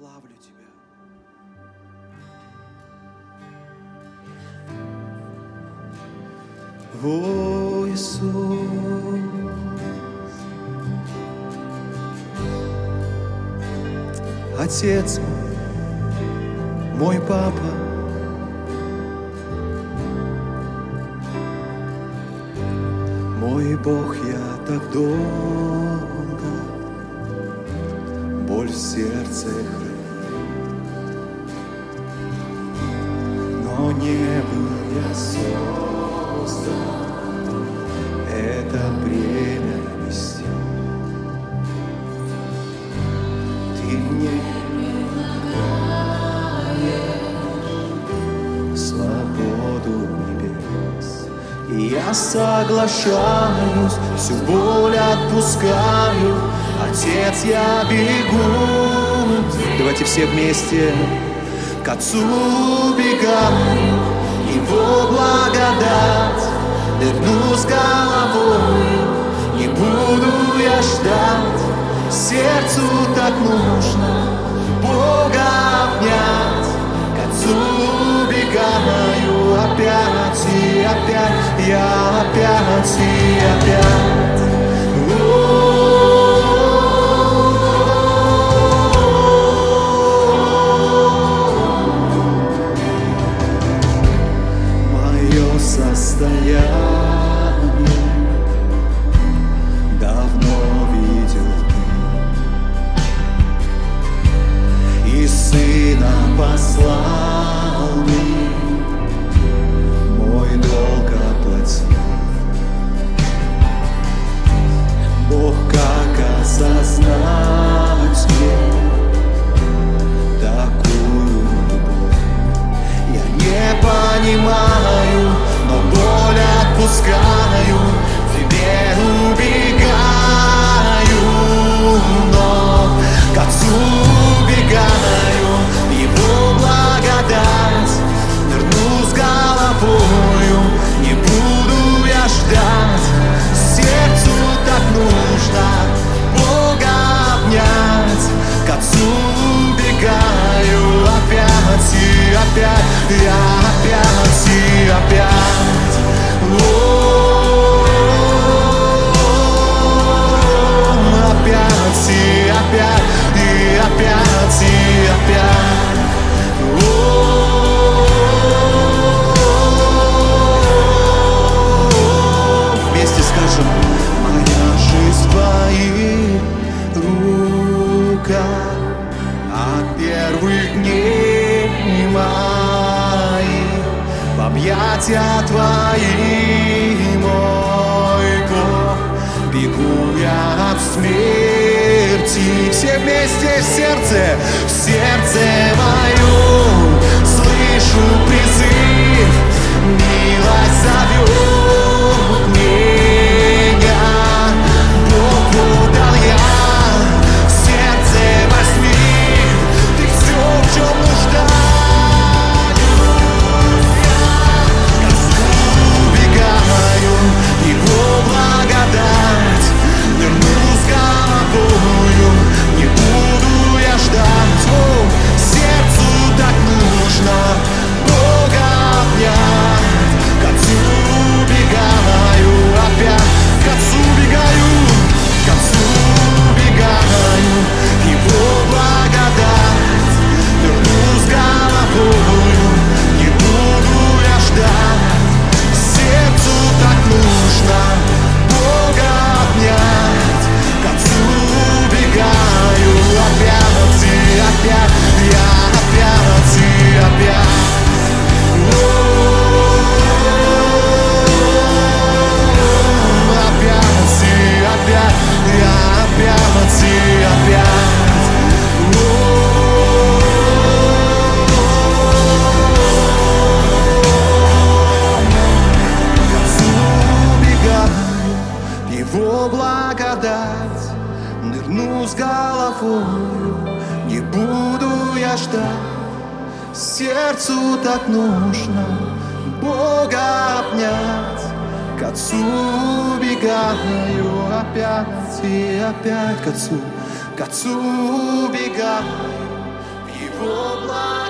славлю Тебя. О, Иисус, Отец мой, мой папа, мой Бог, я так долго боль в сердце хранил, но не был я создан это бремя нести. Ты мне свободу небес. И я соглашаюсь, всю боль отпускаю, Отец, я бегу. Давайте все вместе к Отцу бегаю, Его благодать, нырну с головой, не буду я ждать, сердцу так нужно Бога обнять, к Отцу бегаю опять и опять, я опять и опять. Мое объятия твои, мой Бог, бегу я от смерти. Все вместе в сердце, в сердце Буду я ждать, сердцу так нужно Бога обнять, к Отцу убегаю опять и опять к Отцу, к Отцу убегаю в Его благо.